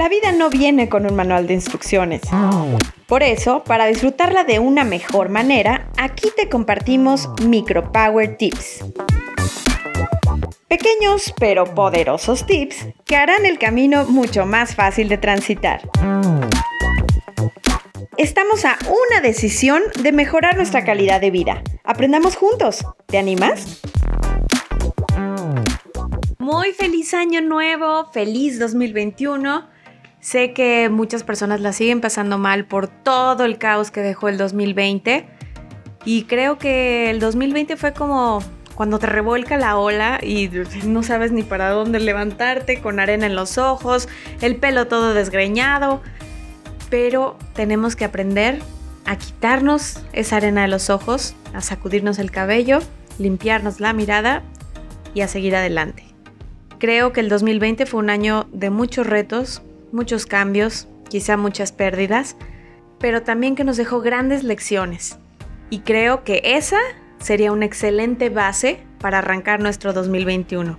La vida no viene con un manual de instrucciones. Por eso, para disfrutarla de una mejor manera, aquí te compartimos Micro Power Tips. Pequeños pero poderosos tips que harán el camino mucho más fácil de transitar. Estamos a una decisión de mejorar nuestra calidad de vida. Aprendamos juntos. ¿Te animas? Muy feliz año nuevo, feliz 2021. Sé que muchas personas la siguen pasando mal por todo el caos que dejó el 2020 y creo que el 2020 fue como cuando te revuelca la ola y no sabes ni para dónde levantarte, con arena en los ojos, el pelo todo desgreñado, pero tenemos que aprender a quitarnos esa arena de los ojos, a sacudirnos el cabello, limpiarnos la mirada y a seguir adelante. Creo que el 2020 fue un año de muchos retos, muchos cambios, quizá muchas pérdidas, pero también que nos dejó grandes lecciones. Y creo que esa sería una excelente base para arrancar nuestro 2021.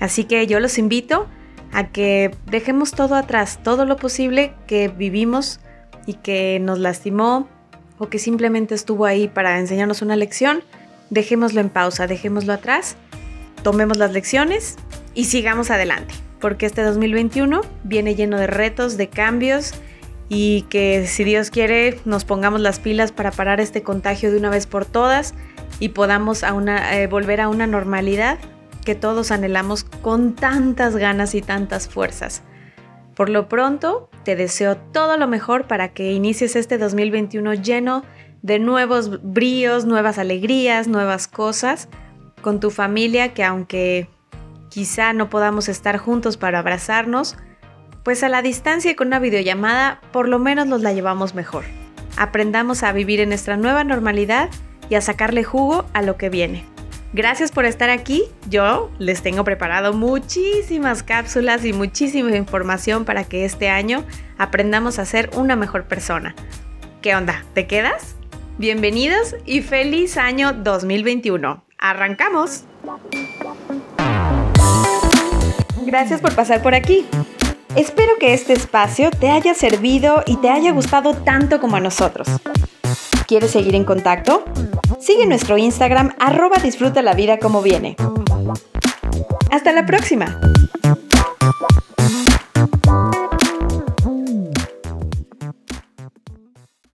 Así que yo los invito a que dejemos todo atrás, todo lo posible que vivimos y que nos lastimó o que simplemente estuvo ahí para enseñarnos una lección, dejémoslo en pausa, dejémoslo atrás, tomemos las lecciones y sigamos adelante, porque este 2021 viene lleno de retos, de cambios y que si Dios quiere nos pongamos las pilas para parar este contagio de una vez por todas y podamos eh, volver a una normalidad que todos anhelamos con tantas ganas y tantas fuerzas. Por lo pronto, te deseo todo lo mejor para que inicies este 2021 lleno de nuevos bríos, nuevas alegrías, nuevas cosas, con tu familia que aunque quizá no podamos estar juntos para abrazarnos, pues a la distancia y con una videollamada por lo menos nos la llevamos mejor. Aprendamos a vivir en nuestra nueva normalidad y a sacarle jugo a lo que viene. Gracias por estar aquí. Yo les tengo preparado muchísimas cápsulas y muchísima información para que este año aprendamos a ser una mejor persona. ¿Qué onda? ¿Te quedas? Bienvenidos y feliz año 2021. ¡Arrancamos! Gracias por pasar por aquí. Espero que este espacio te haya servido y te haya gustado tanto como a nosotros. ¿Quieres seguir en contacto? Sigue nuestro Instagram arroba disfruta la vida como viene. Hasta la próxima.